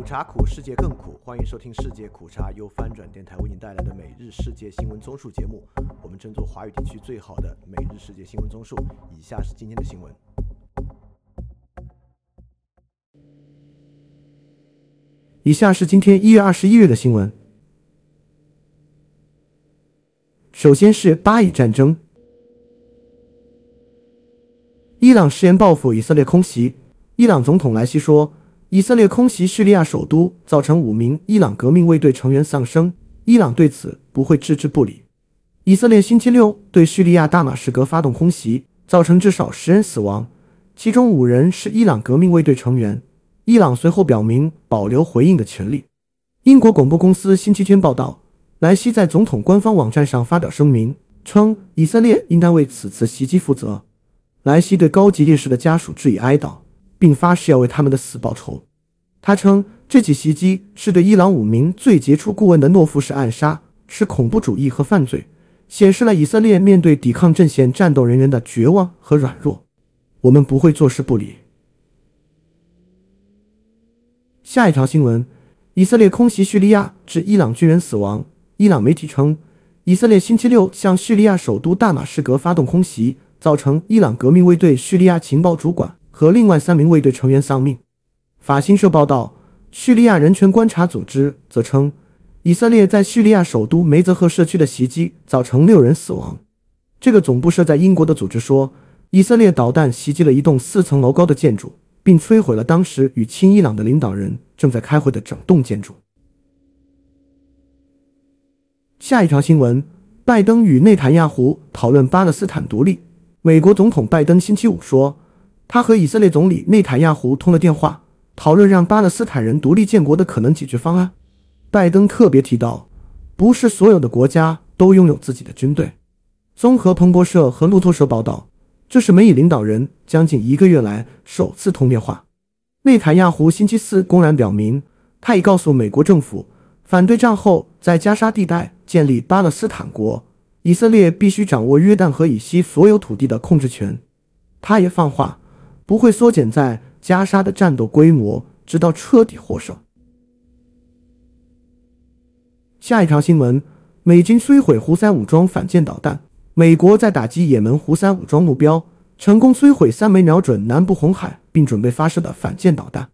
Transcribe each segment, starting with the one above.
苦茶苦，世界更苦。欢迎收听《世界苦茶》，由翻转电台为您带来的每日世界新闻综述节目。我们争做华语地区最好的每日世界新闻综述。以下是今天的新闻。以下是今天一月二十一日的新闻。首先是巴以战争，伊朗誓言报复以色列空袭。伊朗总统莱西说。以色列空袭叙利亚首都，造成五名伊朗革命卫队成员丧生。伊朗对此不会置之不理。以色列星期六对叙利亚大马士革发动空袭，造成至少十人死亡，其中五人是伊朗革命卫队成员。伊朗随后表明保留回应的权利。英国广播公司星期天报道，莱西在总统官方网站上发表声明，称以色列应当为此次袭击负责。莱西对高级烈士的家属致以哀悼。并发誓要为他们的死报仇。他称，这起袭击是对伊朗五名最杰出顾问的懦夫式暗杀，是恐怖主义和犯罪，显示了以色列面对抵抗阵线战斗人员的绝望和软弱。我们不会坐视不理。下一条新闻：以色列空袭叙利亚，致伊朗军人死亡。伊朗媒体称，以色列星期六向叙利亚首都大马士革发动空袭，造成伊朗革命卫队叙利亚情报主管。和另外三名卫队成员丧命。法新社报道，叙利亚人权观察组织则称，以色列在叙利亚首都梅泽赫社区的袭击造成六人死亡。这个总部设在英国的组织说，以色列导弹袭击了一栋四层楼高的建筑，并摧毁了当时与亲伊朗的领导人正在开会的整栋建筑。下一条新闻：拜登与内塔尼亚胡讨论巴勒斯坦独立。美国总统拜登星期五说。他和以色列总理内塔尼亚胡通了电话，讨论让巴勒斯坦人独立建国的可能解决方案。拜登特别提到，不是所有的国家都拥有自己的军队。综合彭博社和路透社报道，这是美以领导人将近一个月来首次通电话。内塔尼亚胡星期四公然表明，他已告诉美国政府，反对战后在加沙地带建立巴勒斯坦国，以色列必须掌握约旦河以西所有土地的控制权。他也放话。不会缩减在加沙的战斗规模，直到彻底获胜。下一条新闻：美军摧毁胡塞武装反舰导弹。美国在打击也门胡塞武装目标，成功摧毁三枚瞄准南部红海并准备发射的反舰导弹。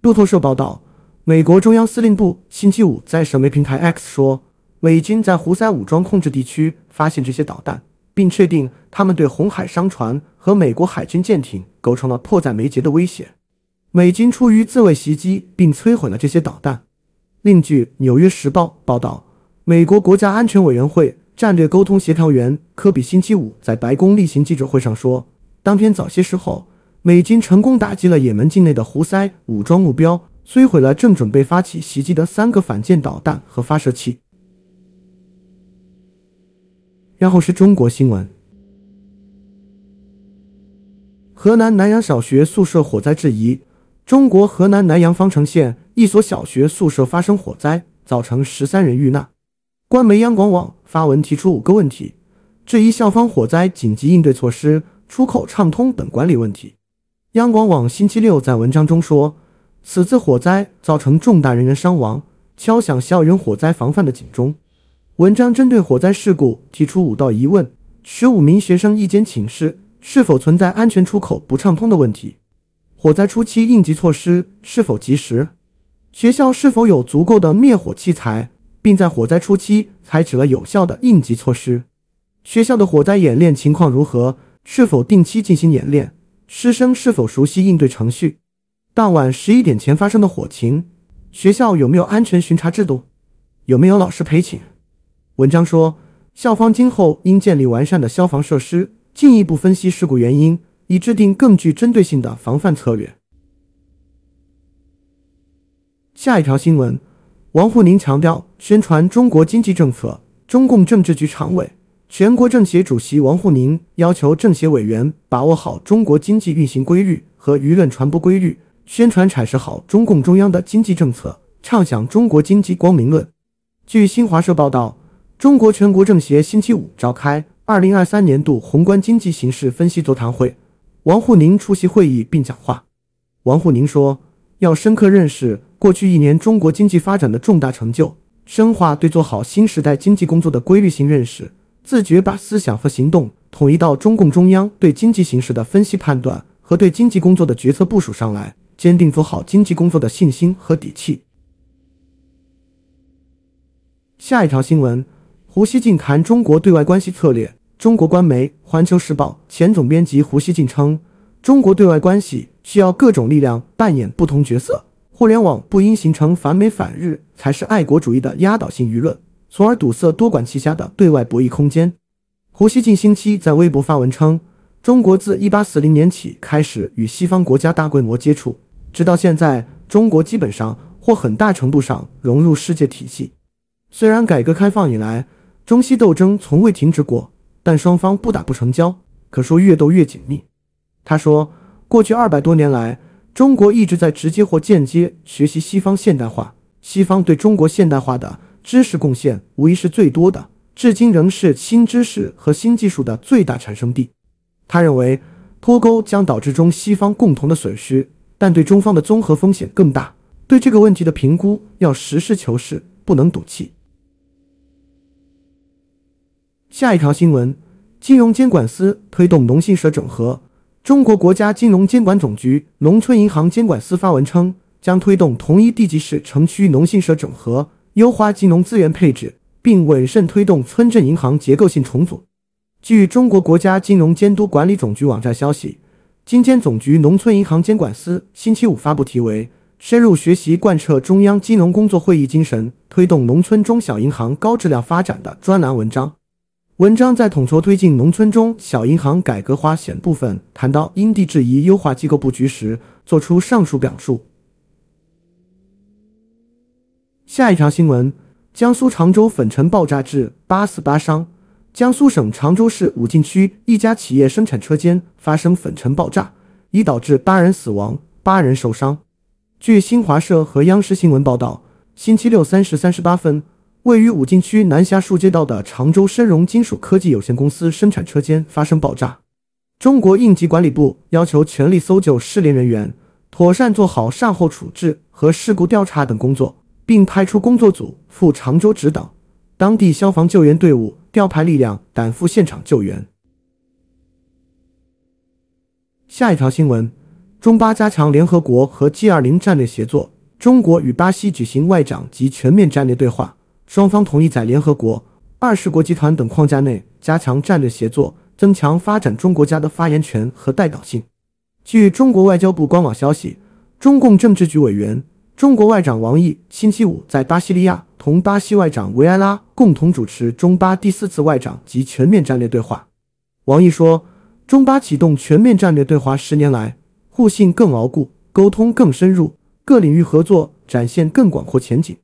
路透社报道，美国中央司令部星期五在社媒平台 X 说，美军在胡塞武装控制地区发现这些导弹。并确定他们对红海商船和美国海军舰艇构成了迫在眉睫的威胁。美军出于自卫袭击并摧毁了这些导弹。另据《纽约时报》报道，美国国家安全委员会战略沟通协调员科比星期五在白宫例行记者会上说，当天早些时候，美军成功打击了也门境内的胡塞武装目标，摧毁了正准备发起袭击的三个反舰导弹和发射器。然后是中国新闻：河南南阳小学宿舍火灾质疑。中国河南南阳方城县一所小学宿舍发生火灾，造成十三人遇难。官媒央广网发文提出五个问题，质疑校方火灾紧急应对措施、出口畅通等管理问题。央广网星期六在文章中说，此次火灾造成重大人员伤亡，敲响校园火灾防范的警钟。文章针对火灾事故提出五道疑问：十五名学生一间寝室是否存在安全出口不畅通的问题？火灾初期应急措施是否及时？学校是否有足够的灭火器材，并在火灾初期采取了有效的应急措施？学校的火灾演练情况如何？是否定期进行演练？师生是否熟悉应对程序？当晚十一点前发生的火情，学校有没有安全巡查制度？有没有老师陪寝？文章说，校方今后应建立完善的消防设施，进一步分析事故原因，以制定更具针对性的防范策略。下一条新闻，王沪宁强调宣传中国经济政策。中共政治局常委、全国政协主席王沪宁要求政协委员把握好中国经济运行规律和舆论传播规律，宣传阐释好中共中央的经济政策，畅想中国经济光明论。据新华社报道。中国全国政协星期五召开二零二三年度宏观经济形势分析座谈会，王沪宁出席会议并讲话。王沪宁说：“要深刻认识过去一年中国经济发展的重大成就，深化对做好新时代经济工作的规律性认识，自觉把思想和行动统一到中共中央对经济形势的分析判断和对经济工作的决策部署上来，坚定做好经济工作的信心和底气。下一条新闻：胡锡进谈中国对外关系策略。中国官媒《环球时报》前总编辑胡锡进称，中国对外关系需要各种力量扮演不同角色，互联网不应形成反美反日才是爱国主义的压倒性舆论，从而堵塞多管齐下的对外博弈空间。胡锡进星期在微博发文称，中国自1840年起开始与西方国家大规模接触，直到现在，中国基本上或很大程度上融入世界体系。虽然改革开放以来，中西斗争从未停止过，但双方不打不成交，可说越斗越紧密。他说，过去二百多年来，中国一直在直接或间接学习西方现代化，西方对中国现代化的知识贡献无疑是最多的，至今仍是新知识和新技术的最大产生地。他认为，脱钩将导致中西方共同的损失，但对中方的综合风险更大。对这个问题的评估要实事求是，不能赌气。下一条新闻：金融监管司推动农信社整合。中国国家金融监管总局农村银行监管司发文称，将推动同一地级市城区农信社整合，优化金融资源配置，并稳慎推动村镇银行结构性重组。据中国国家金融监督管理总局网站消息，金监总局农村银行监管司星期五发布题为《深入学习贯彻中央金融工作会议精神，推动农村中小银行高质量发展》的专栏文章。文章在统筹推进农村中小银行改革化险部分谈到因地制宜优化机构布局时，作出上述表述。下一条新闻：江苏常州粉尘爆炸致八死八伤。江苏省常州市武进区一家企业生产车间发生粉尘爆炸，已导致八人死亡、八人受伤。据新华社和央视新闻报道，星期六三时三十八分。位于武进区南霞树街道的常州深融金属科技有限公司生产车间发生爆炸，中国应急管理部要求全力搜救失联人员，妥善做好善后处置和事故调查等工作，并派出工作组赴常州指导，当地消防救援队伍调派力量赶赴现场救援。下一条新闻：中巴加强联合国和 G20 战略协作，中国与巴西举行外长及全面战略对话。双方同意在联合国、二十国集团等框架内加强战略协作，增强发展中国家的发言权和代表性。据中国外交部官网消息，中共政治局委员、中国外长王毅星期五在巴西利亚同巴西外长维埃拉共同主持中巴第四次外长及全面战略对话。王毅说：“中巴启动全面战略对话十年来，互信更牢固，沟通更深入，各领域合作展现更广阔前景。”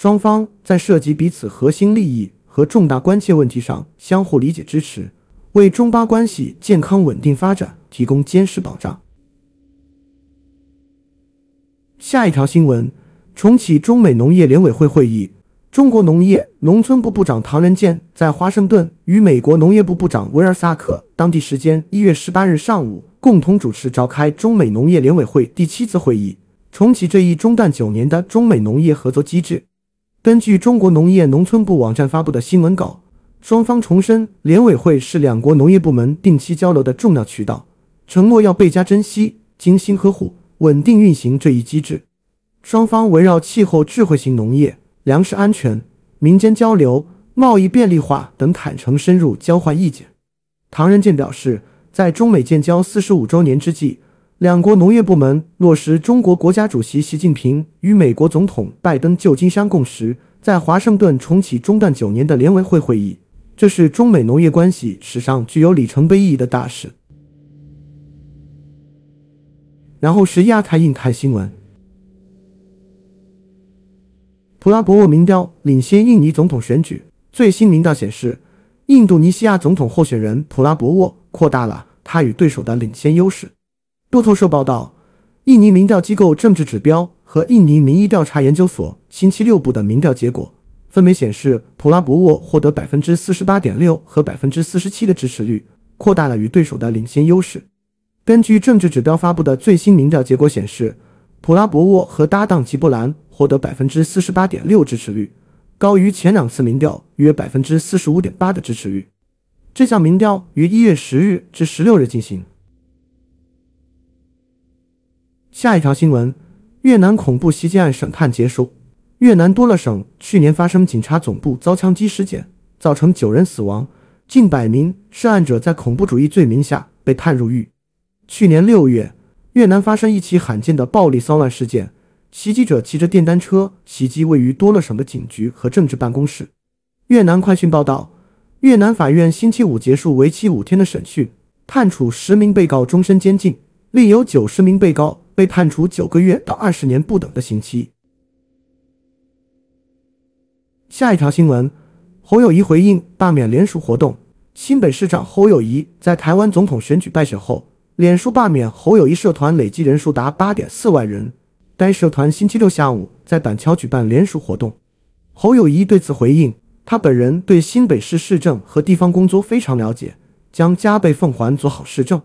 双方在涉及彼此核心利益和重大关切问题上相互理解支持，为中巴关系健康稳定发展提供坚实保障。下一条新闻：重启中美农业联委会会议。中国农业农村部部长唐仁健在华盛顿与美国农业部部长威尔萨克当地时间一月十八日上午共同主持召开中美农业联委会第七次会议，重启这一中断九年的中美农业合作机制。根据中国农业农村部网站发布的新闻稿，双方重申联委会是两国农业部门定期交流的重要渠道，承诺要倍加珍惜、精心呵护、稳定运行这一机制。双方围绕气候智慧型农业、粮食安全、民间交流、贸易便利化等坦诚深入交换意见。唐仁健表示，在中美建交四十五周年之际。两国农业部门落实中国国家主席习近平与美国总统拜登旧金山共识，在华盛顿重启中断九年的联委会会议，这是中美农业关系史上具有里程碑意义的大事。然后是亚太印太新闻，普拉博沃民调领先印尼总统选举，最新民调显示，印度尼西亚总统候选人普拉博沃扩大了他与对手的领先优势。路透社报道，印尼民调机构政治指标和印尼民意调查研究所星期六部的民调结果分别显示，普拉博沃获得百分之四十八点六和百分之四十七的支持率，扩大了与对手的领先优势。根据政治指标发布的最新民调结果显示，普拉博沃和搭档吉布兰获得百分之四十八点六支持率，高于前两次民调约百分之四十五点八的支持率。这项民调于一月十日至十六日进行。下一条新闻：越南恐怖袭击案审判结束。越南多乐省去年发生警察总部遭枪击事件，造成九人死亡，近百名涉案者在恐怖主义罪名下被判入狱。去年六月，越南发生一起罕见的暴力骚乱事件，袭击者骑着电单车袭击位于多乐省的警局和政治办公室。越南快讯报道，越南法院星期五结束为期五天的审讯，判处十名被告终身监禁，另有九十名被告被判处九个月到二十年不等的刑期。下一条新闻，侯友谊回应罢免联署活动。新北市长侯友谊在台湾总统选举败选后，脸书罢免侯友谊社团累计人数达八点四万人。该社团星期六下午在板桥举办联署活动。侯友谊对此回应，他本人对新北市市政和地方工作非常了解，将加倍奉还做好市政。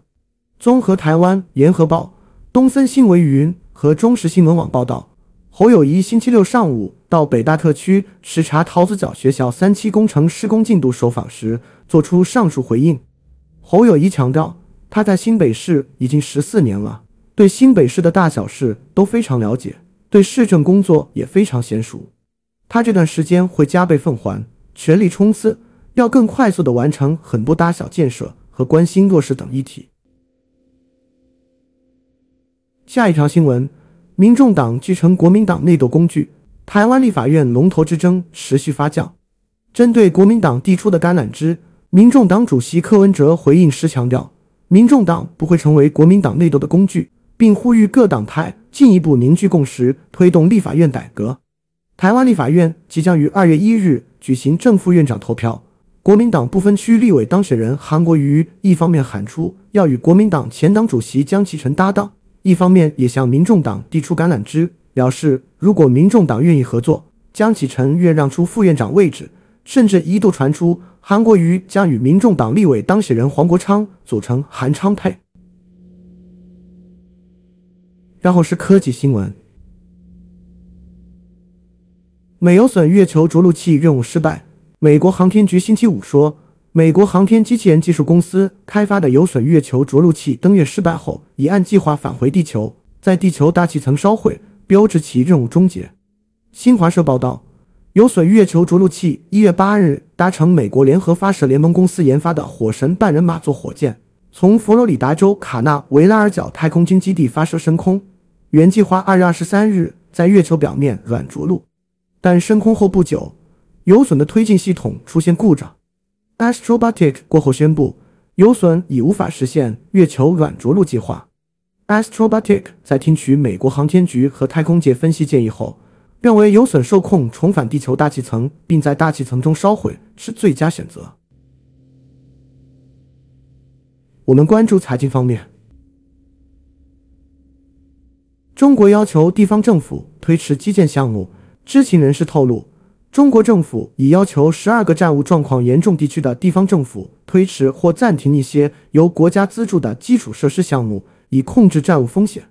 综合台湾联合报、东森新闻云和中时新闻网报道。侯友谊星期六上午到北大特区视察桃子角学校三期工程施工进度受访时，作出上述回应。侯友谊强调，他在新北市已经十四年了，对新北市的大小事都非常了解，对市政工作也非常娴熟。他这段时间会加倍奉还，全力冲刺，要更快速地完成很多大小建设和关心弱势等议题。下一条新闻。民众党继承国民党内斗工具，台湾立法院龙头之争持续发酵。针对国民党递出的橄榄枝，民众党主席柯文哲回应时强调，民众党不会成为国民党内斗的工具，并呼吁各党派进一步凝聚共识，推动立法院改革。台湾立法院即将于二月一日举行正副院长投票，国民党不分区立委当选人韩国瑜一方面喊出要与国民党前党主席江启臣搭档。一方面也向民众党递出橄榄枝，表示如果民众党愿意合作，江启臣愿让出副院长位置，甚至一度传出韩国瑜将与民众党立委当选人黄国昌组成韩昌配。然后是科技新闻，美有损月球着陆器任务失败，美国航天局星期五说。美国航天机器人技术公司开发的有损月球着陆器登月失败后，已按计划返回地球，在地球大气层烧毁，标志其任务终结。新华社报道，有损月球着陆器一月八日搭乘美国联合发射联盟公司研发的火神半人马座火箭，从佛罗里达州卡纳维拉尔角太空军基地发射升空，原计划二月二十三日在月球表面软着陆，但升空后不久，有损的推进系统出现故障。Astrobotic 过后宣布，有损已无法实现月球软着陆计划。Astrobotic 在听取美国航天局和太空界分析建议后，认为有损受控重返地球大气层，并在大气层中烧毁是最佳选择。我们关注财经方面，中国要求地方政府推迟基建项目，知情人士透露。中国政府已要求十二个债务状况严重地区的地方政府推迟或暂停一些由国家资助的基础设施项目，以控制债务风险。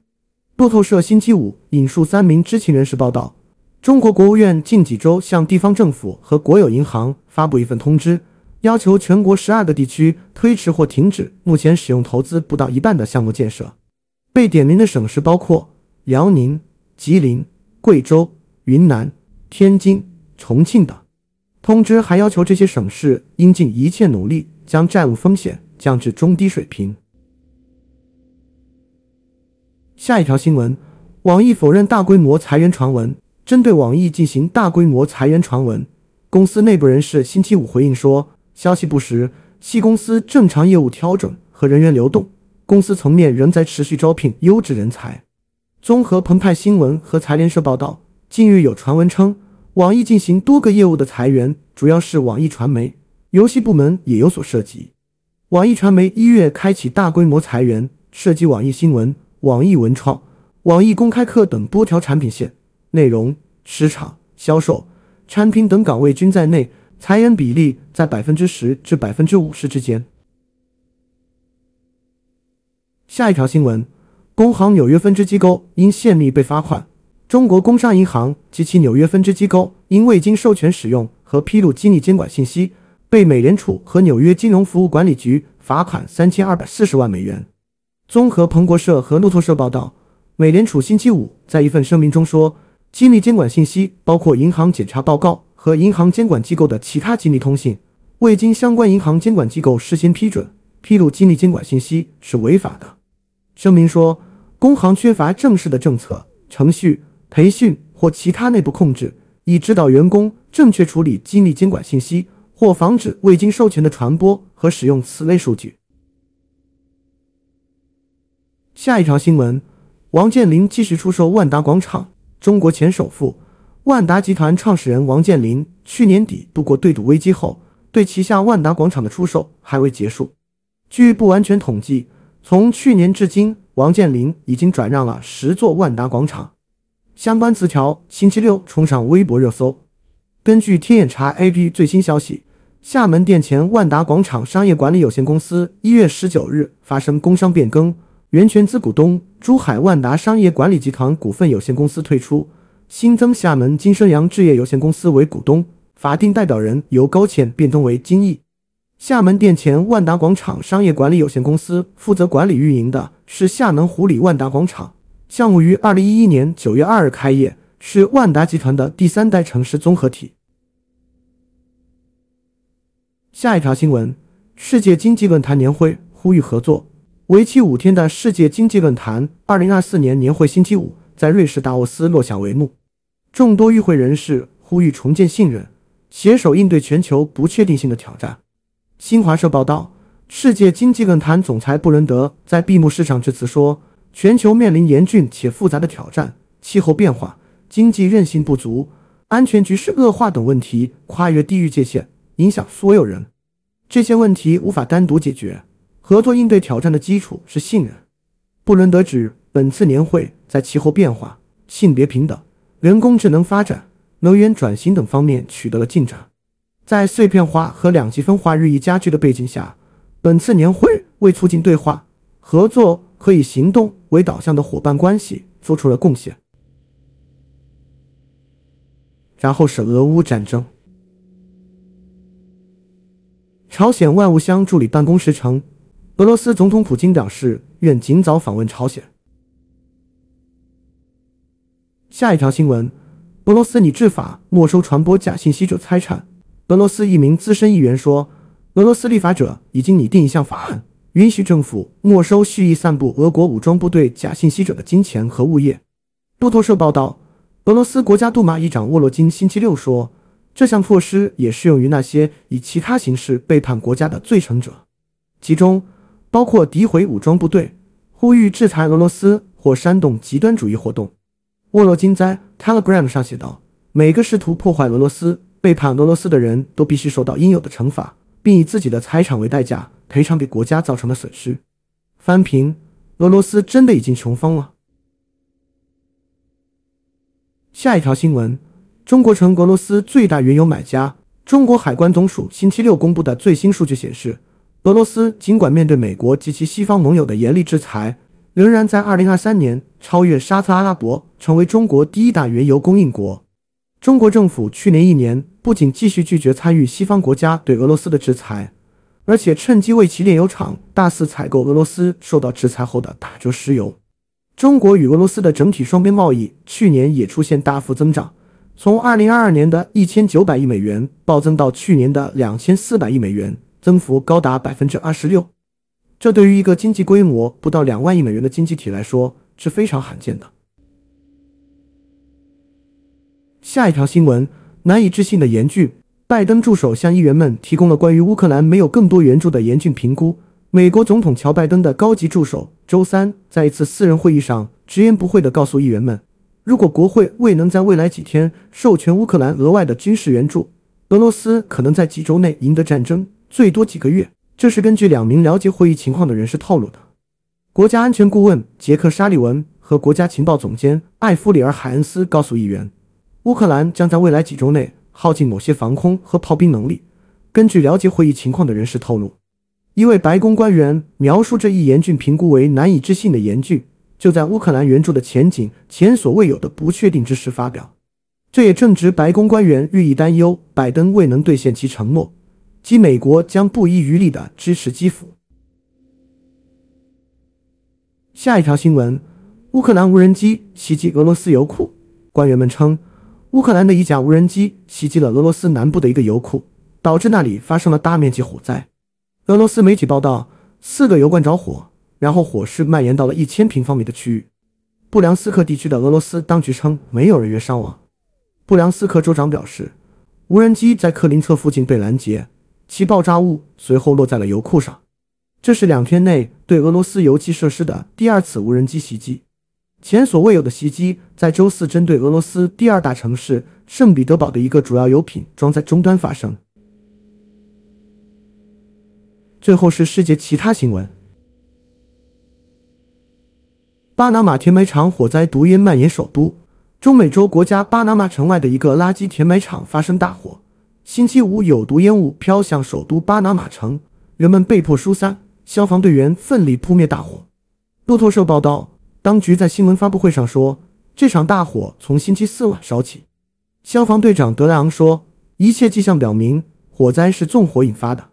路透社星期五引述三名知情人士报道，中国国务院近几周向地方政府和国有银行发布一份通知，要求全国十二个地区推迟或停止目前使用投资不到一半的项目建设。被点名的省市包括辽宁、吉林、贵州、云南、天津。重庆等通知还要求这些省市应尽一切努力将债务风险降至中低水平。下一条新闻：网易否认大规模裁员传闻。针对网易进行大规模裁员传闻，公司内部人士星期五回应说，消息不实，系公司正常业务调整和人员流动，公司层面仍在持续招聘优质人才。综合澎湃新闻和财联社报道，近日有传闻称。网易进行多个业务的裁员，主要是网易传媒游戏部门也有所涉及。网易传媒一月开启大规模裁员，涉及网易新闻、网易文创、网易公开课等多条产品线，内容、市场、销售、产品等岗位均在内，裁员比例在百分之十至百分之五十之间。下一条新闻：工行纽约分支机构因泄密被罚款。中国工商银行及其纽约分支机构因未经授权使用和披露机密监管信息，被美联储和纽约金融服务管理局罚款三千二百四十万美元。综合彭博社和路透社报道，美联储星期五在一份声明中说，机密监管信息包括银行检查报告和银行监管机构的其他机密通信，未经相关银行监管机构事先批准披露机密监管信息是违法的。声明说，工行缺乏正式的政策程序。培训或其他内部控制，以指导员工正确处理机密监管信息，或防止未经授权的传播和使用此类数据。下一条新闻：王健林继续出售万达广场。中国前首富、万达集团创始人王健林去年底度过对赌危机后，对旗下万达广场的出售还未结束。据不完全统计，从去年至今，王健林已经转让了十座万达广场。相关词条星期六冲上微博热搜。根据天眼查 APP 最新消息，厦门店前万达广场商业管理有限公司一月十九日发生工商变更，原全资股东珠海万达商业管理集团股份有限公司退出，新增厦门金生阳置业有限公司为股东，法定代表人由高倩变更为金毅。厦门店前万达广场商业管理有限公司负责管理运营的是厦门湖里万达广场。项目于二零一一年九月二日开业，是万达集团的第三代城市综合体。下一条新闻：世界经济论坛年会呼吁合作。为期五天的世界经济论坛二零二四年年会星期五在瑞士达沃斯落下帷幕。众多与会人士呼吁重建信任，携手应对全球不确定性的挑战。新华社报道，世界经济论坛总裁布伦德在闭幕式上致辞说。全球面临严峻且复杂的挑战，气候变化、经济韧性不足、安全局势恶化等问题跨越地域界限，影响所有人。这些问题无法单独解决，合作应对挑战的基础是信任。布伦德指，本次年会在气候变化、性别平等、人工智能发展、能源转型等方面取得了进展。在碎片化和两极分化日益加剧的背景下，本次年会为促进对话、合作。可以行动为导向的伙伴关系做出了贡献。然后是俄乌战争。朝鲜外务相助理办公室称，俄罗斯总统普京表示愿尽早访问朝鲜。下一条新闻：俄罗斯拟制法没收传播假信息者财产。俄罗斯一名资深议员说，俄罗斯立法者已经拟定一项法案。允许政府没收蓄意散布俄国武装部队假信息者的金钱和物业。路透社报道，俄罗斯国家杜马议长沃洛金星期六说，这项措施也适用于那些以其他形式背叛国家的罪成者，其中包括诋毁武装部队、呼吁制裁俄罗斯或煽动极端主义活动。沃洛金在 Telegram 上写道：“每个试图破坏俄罗斯、背叛俄罗斯的人都必须受到应有的惩罚，并以自己的财产为代价。”赔偿给国家造成的损失。翻评：俄罗斯真的已经穷疯了。下一条新闻：中国成俄罗斯最大原油买家。中国海关总署星期六公布的最新数据显示，俄罗斯尽管面对美国及其西方盟友的严厉制裁，仍然在2023年超越沙特阿拉伯，成为中国第一大原油供应国。中国政府去年一年不仅继续拒绝参与西方国家对俄罗斯的制裁。而且趁机为其炼油厂大肆采购俄罗斯受到制裁后的打折石油。中国与俄罗斯的整体双边贸易去年也出现大幅增长，从2022年的一千九百亿美元暴增到去年的两千四百亿美元，增幅高达百分之二十六。这对于一个经济规模不到两万亿美元的经济体来说是非常罕见的。下一条新闻：难以置信的严峻。拜登助手向议员们提供了关于乌克兰没有更多援助的严峻评估。美国总统乔·拜登的高级助手周三在一次私人会议上直言不讳地告诉议员们，如果国会未能在未来几天授权乌克兰额外的军事援助，俄罗斯可能在几周内赢得战争，最多几个月。这是根据两名了解会议情况的人士透露的。国家安全顾问杰克·沙利文和国家情报总监艾弗里尔·海恩斯告诉议员，乌克兰将在未来几周内。耗尽某些防空和炮兵能力。根据了解会议情况的人士透露，一位白宫官员描述这一严峻评估为难以置信的严峻，就在乌克兰援助的前景前所未有的不确定之时发表。这也正值白宫官员日益担忧拜登未能兑现其承诺，即美国将不遗余力地支持基辅。下一条新闻：乌克兰无人机袭击俄罗斯油库。官员们称，乌克兰的一架无人机袭击了俄罗斯南部的一个油库，导致那里发生了大面积火灾。俄罗斯媒体报道，四个油罐着火，然后火势蔓延到了一千平方米的区域。布良斯克地区的俄罗斯当局称，没有人员伤亡。布良斯克州长表示，无人机在克林策附近被拦截，其爆炸物随后落在了油库上。这是两天内对俄罗斯油气设施的第二次无人机袭击。前所未有的袭击在周四针对俄罗斯第二大城市圣彼得堡的一个主要油品装载终端发生。最后是世界其他新闻：巴拿马填埋场火灾，毒烟蔓延首都。中美洲国家巴拿马城外的一个垃圾填埋场发生大火，星期五有毒烟雾飘向首都巴拿马城，人们被迫疏散，消防队员奋力扑灭大火。路透社报道，当局在新闻发布会上说，这场大火从星期四晚烧起。消防队长德莱昂说，一切迹象表明火灾是纵火引发的。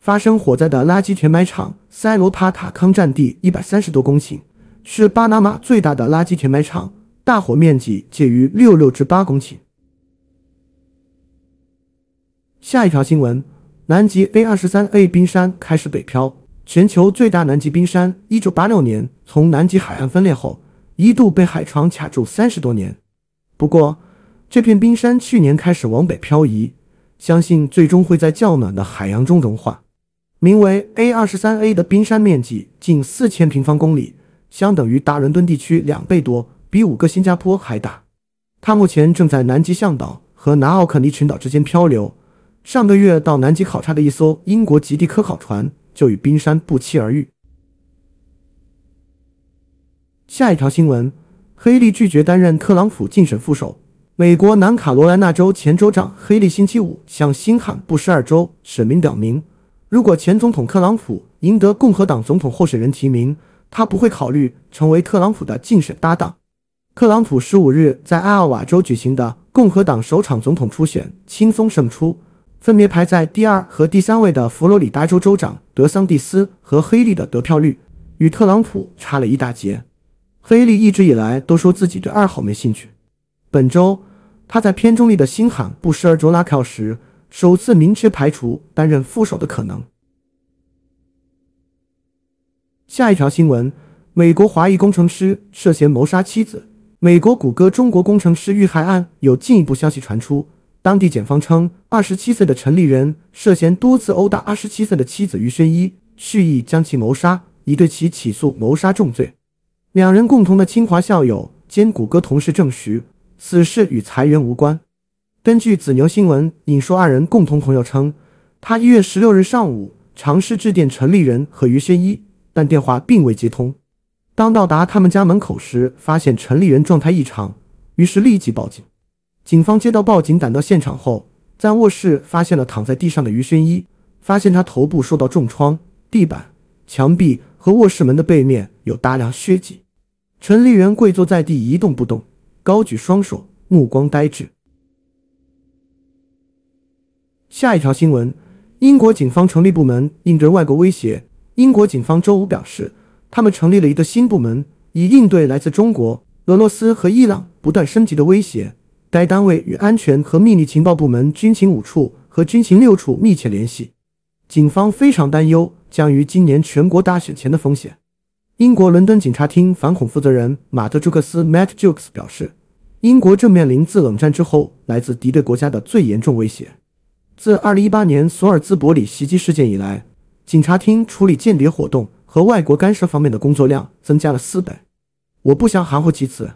发生火灾的垃圾填埋场塞罗帕塔康占地一百三十多公顷，是巴拿马最大的垃圾填埋场。大火面积介于六六至八公顷。下一条新闻：南极 A 二十三 A 冰山开始北漂。全球最大南极冰山，一九八六年从南极海岸分裂后，一度被海床卡住三十多年。不过，这片冰山去年开始往北漂移，相信最终会在较暖的海洋中融化。名为 A 二十三 A 的冰山面积近四千平方公里，相等于大伦敦地区两倍多。比五个新加坡还大，它目前正在南极向导和南奥肯尼群岛之间漂流。上个月到南极考察的一艘英国极地科考船就与冰山不期而遇。下一条新闻：黑利拒绝担任特朗普竞选副手。美国南卡罗来纳州前州长黑利星期五向新罕布什尔州选民表明，如果前总统特朗普赢得共和党总统候选人提名，他不会考虑成为特朗普的竞选搭档。特朗普十五日在艾奥瓦州举行的共和党首场总统初选轻松胜出，分别排在第二和第三位的佛罗里达州州长德桑蒂斯和黑利的得票率与特朗普差了一大截。黑利一直以来都说自己对二号没兴趣。本周，他在偏中立的新罕布什尔州拉票时，首次明确排除担任副手的可能。下一条新闻：美国华裔工程师涉嫌谋杀妻子。美国谷歌中国工程师遇害案有进一步消息传出，当地检方称，二十七岁的陈立人涉嫌多次殴打二十七岁的妻子于宣一，蓄意将其谋杀，已对其起诉谋杀重罪。两人共同的清华校友兼谷歌同事证实，此事与裁员无关。根据子牛新闻引述二人共同朋友称，他一月十六日上午尝试致电陈立人和于宣一，但电话并未接通。当到达他们家门口时，发现陈立人状态异常，于是立即报警。警方接到报警，赶到现场后，在卧室发现了躺在地上的于轩一，发现他头部受到重创，地板、墙壁和卧室门的背面有大量血迹。陈立人跪坐在地一动不动，高举双手，目光呆滞。下一条新闻：英国警方成立部门应对外国威胁。英国警方周五表示。他们成立了一个新部门，以应对来自中国、俄罗斯和伊朗不断升级的威胁。该单位与安全和秘密情报部门军情五处和军情六处密切联系。警方非常担忧将于今年全国大选前的风险。英国伦敦警察厅反恐负责人马特·朱克斯 （Matt Jukes） 表示，英国正面临自冷战之后来自敌对国家的最严重威胁。自2018年索尔兹伯里袭击事件以来，警察厅处理间谍活动。和外国干涉方面的工作量增加了四倍。我不想含糊其辞。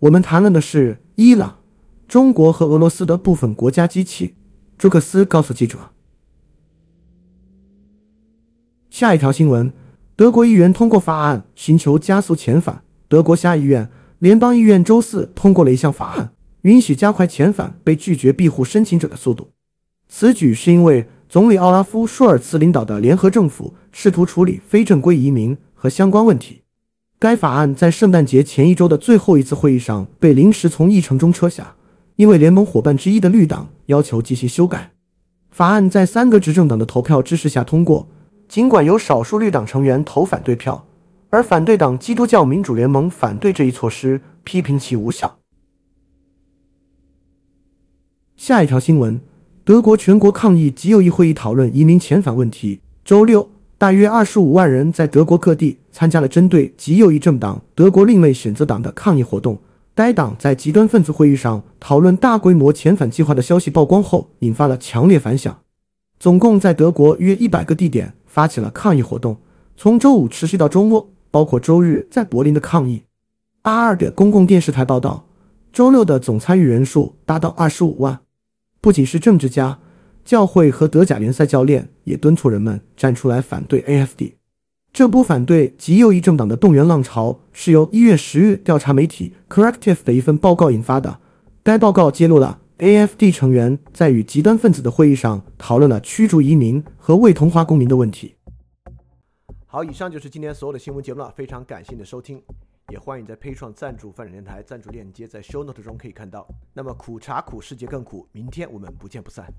我们谈论的是伊朗、中国和俄罗斯的部分国家机器。朱克斯告诉记者。下一条新闻：德国议员通过法案，寻求加速遣返。德国下议院、联邦议院周四通过了一项法案，允许加快遣返被拒绝庇护申请者的速度。此举是因为。总理奥拉夫·舒尔茨领导的联合政府试图处理非正规移民和相关问题。该法案在圣诞节前一周的最后一次会议上被临时从议程中撤下，因为联盟伙伴之一的绿党要求进行修改。法案在三个执政党的投票支持下通过，尽管有少数绿党成员投反对票，而反对党基督教民主联盟反对这一措施，批评其无效。下一条新闻：德国全国抗议极右翼会议讨论移民遣返问题。周六。大约二十五万人在德国各地参加了针对极右翼政党德国另类选择党的抗议活动。该党在极端分子会议上讨论大规模遣返计划的消息曝光后，引发了强烈反响。总共在德国约一百个地点发起了抗议活动，从周五持续到周末，包括周日在柏林的抗议。阿尔的公共电视台报道，周六的总参与人数达到二十五万。不仅是政治家。教会和德甲联赛教练也敦促人们站出来反对 AFD。这波反对极右翼政党的动员浪潮是由一月十日调查媒体 Corrective 的一份报告引发的。该报告揭露了 AFD 成员在与极端分子的会议上讨论了驱逐移民和未同化公民的问题。好，以上就是今天所有的新闻节目了，非常感谢你的收听，也欢迎在 p a 创赞助范展电台赞助链接在 Show Note 中可以看到。那么苦茶苦，世界更苦，明天我们不见不散。